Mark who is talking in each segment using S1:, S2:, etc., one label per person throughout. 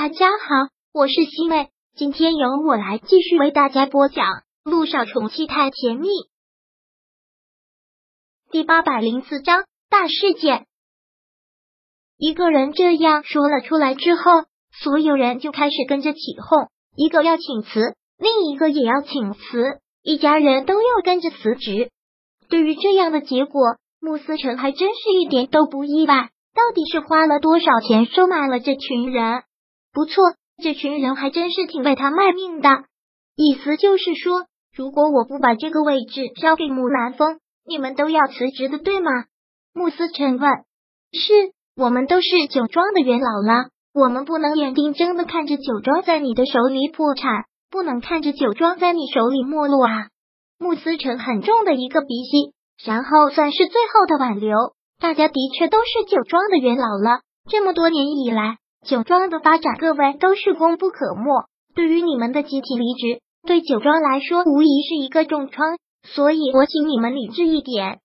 S1: 大家好，我是西妹，今天由我来继续为大家播讲《路上宠妻太甜蜜》第八百零四章大事件。一个人这样说了出来之后，所有人就开始跟着起哄，一个要请辞，另一个也要请辞，一家人都要跟着辞职。对于这样的结果，穆思成还真是一点都不意外。到底是花了多少钱收买了这群人？不错，这群人还真是挺为他卖命的。意思就是说，如果我不把这个位置交给木南风，你们都要辞职的，对吗？穆思成问。是我们都是酒庄的元老了，我们不能眼睁睁的看着酒庄在你的手里破产，不能看着酒庄在你手里没落啊！穆思成很重的一个鼻息，然后算是最后的挽留。大家的确都是酒庄的元老了，这么多年以来。酒庄的发展，各位都是功不可没。对于你们的集体离职，对酒庄来说无疑是一个重创。所以我请你们理智一点，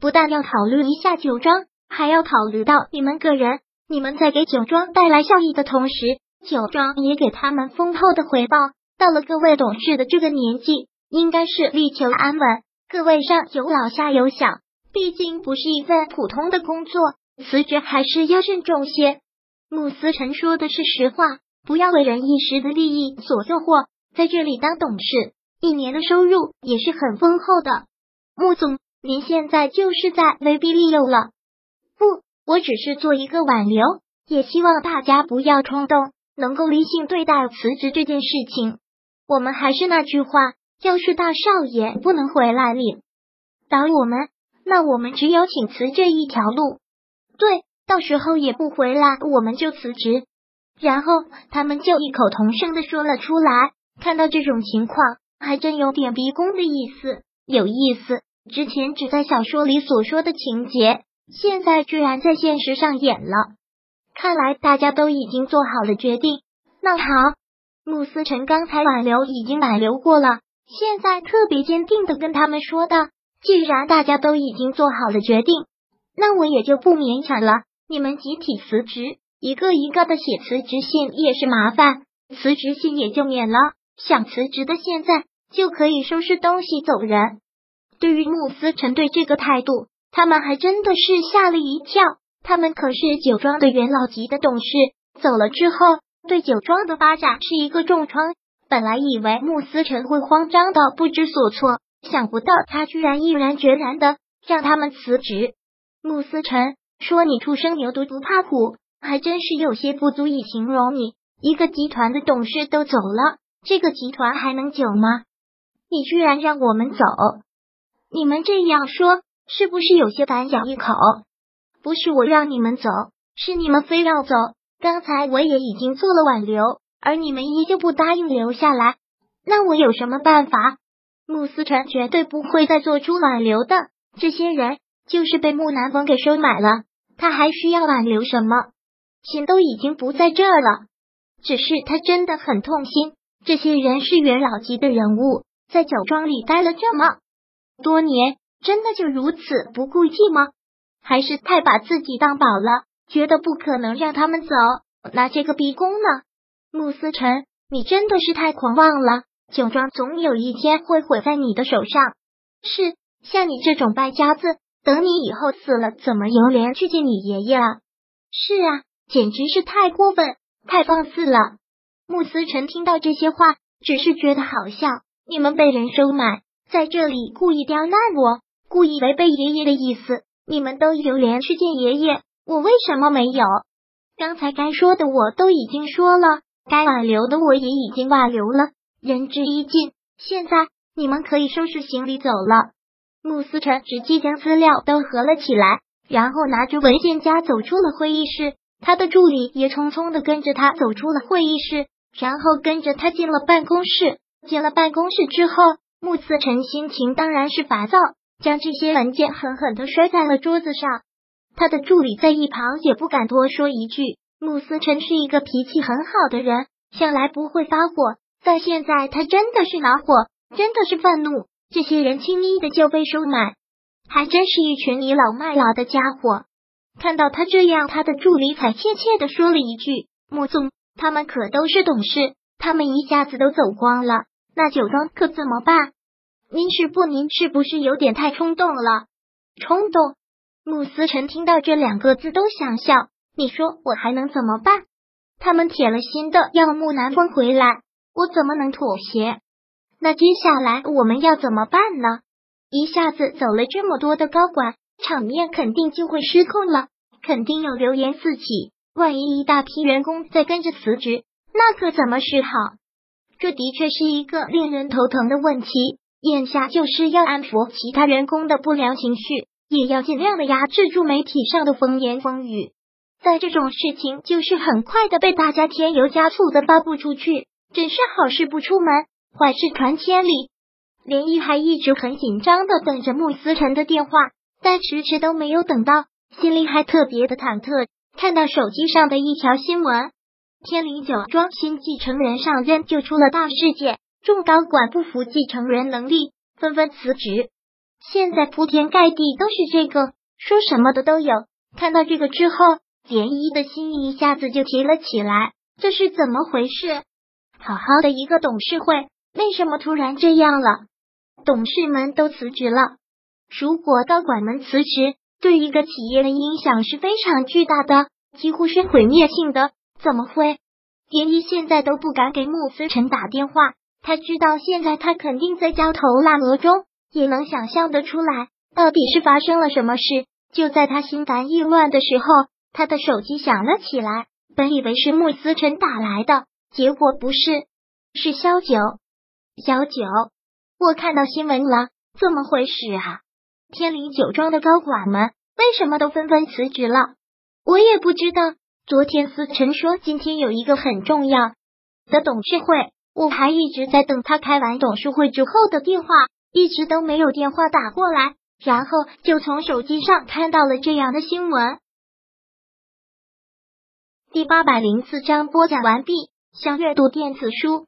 S1: 不但要考虑一下酒庄，还要考虑到你们个人。你们在给酒庄带来效益的同时，酒庄也给他们丰厚的回报。到了各位懂事的这个年纪，应该是力求安稳。各位上有老下有小，毕竟不是一份普通的工作，辞职还是要慎重些。穆思成说的是实话，不要为人一时的利益所诱惑。在这里当董事，一年的收入也是很丰厚的。穆总，您现在就是在威逼利诱了。不，我只是做一个挽留，也希望大家不要冲动，能够理性对待辞职这件事情。我们还是那句话，要是大少爷不能回来领导我们，那我们只有请辞这一条路。对。到时候也不回来，我们就辞职。然后他们就异口同声的说了出来。看到这种情况，还真有点逼宫的意思，有意思。之前只在小说里所说的情节，现在居然在现实上演了。看来大家都已经做好了决定。那好，穆思成刚才挽留已经挽留过了，现在特别坚定的跟他们说道：既然大家都已经做好了决定，那我也就不勉强了。你们集体辞职，一个一个的写辞职信也是麻烦，辞职信也就免了。想辞职的现在就可以收拾东西走人。对于穆思成对这个态度，他们还真的是吓了一跳。他们可是酒庄的元老级的董事，走了之后对酒庄的发展是一个重创。本来以为穆思成会慌张到不知所措，想不到他居然毅然决然的让他们辞职。穆思成。说你初生牛犊不怕虎，还真是有些不足以形容你。一个集团的董事都走了，这个集团还能久吗？你居然让我们走！你们这样说是不是有些反咬一口？不是我让你们走，是你们非要走。刚才我也已经做了挽留，而你们依旧不答应留下来，那我有什么办法？穆思成绝对不会再做出挽留的。这些人就是被木南风给收买了。他还需要挽留什么？心都已经不在这儿了。只是他真的很痛心，这些人是元老级的人物，在酒庄里待了这么多年，真的就如此不顾忌吗？还是太把自己当宝了，觉得不可能让他们走，拿这个逼宫呢？穆思辰，你真的是太狂妄了！酒庄总有一天会毁在你的手上。是像你这种败家子。等你以后死了，怎么有脸去见你爷爷啊？是啊，简直是太过分、太放肆了。穆思成听到这些话，只是觉得好笑。你们被人收买，在这里故意刁难我，故意违背爷爷的意思。你们都有脸去见爷爷，我为什么没有？刚才该说的我都已经说了，该挽留的我也已经挽留了，仁至义尽。现在你们可以收拾行李走了。穆思辰直接将资料都合了起来，然后拿着文件夹走出了会议室。他的助理也匆匆的跟着他走出了会议室，然后跟着他进了办公室。进了办公室之后，穆思辰心情当然是烦躁，将这些文件狠狠的摔在了桌子上。他的助理在一旁也不敢多说一句。穆思辰是一个脾气很好的人，向来不会发火，但现在他真的是恼火，真的是愤怒。这些人轻易的就被收买，还真是一群倚老卖老的家伙。看到他这样，他的助理才怯怯的说了一句：“穆总，他们可都是董事，他们一下子都走光了，那酒庄可怎么办？您是不，您是不是有点太冲动了？冲动？穆思成听到这两个字都想笑。你说我还能怎么办？他们铁了心的要穆南风回来，我怎么能妥协？那接下来我们要怎么办呢？一下子走了这么多的高管，场面肯定就会失控了，肯定有流言四起。万一一大批员工再跟着辞职，那可怎么是好？这的确是一个令人头疼的问题。眼下就是要安抚其他员工的不良情绪，也要尽量的压制住媒体上的风言风语。在这种事情就是很快的被大家添油加醋的发布出去，真是好事不出门，坏事传千里。连毅还一直很紧张的等着穆思辰的电话，但迟迟都没有等到，心里还特别的忐忑。看到手机上的一条新闻，天灵酒庄新继承人上任就出了大事件，众高管不服继承人能力，纷纷辞职。现在铺天盖地都是这个，说什么的都有。看到这个之后。连依的心一下子就提了起来，这是怎么回事？好好的一个董事会，为什么突然这样了？董事们都辞职了。如果高管们辞职，对一个企业的影响是非常巨大的，几乎是毁灭性的。怎么会？连一现在都不敢给穆思辰打电话，他知道现在他肯定在焦头烂额中，也能想象得出来到底是发生了什么事。就在他心烦意乱的时候。他的手机响了起来，本以为是穆思辰打来的，结果不是，是萧九。小九，我看到新闻了，怎么回事啊？天灵酒庄的高管们为什么都纷纷辞职了？我也不知道。昨天思成说今天有一个很重要的董事会，我还一直在等他开完董事会之后的电话，一直都没有电话打过来，然后就从手机上看到了这样的新闻。第八百零四章播讲完毕。想阅读电子书，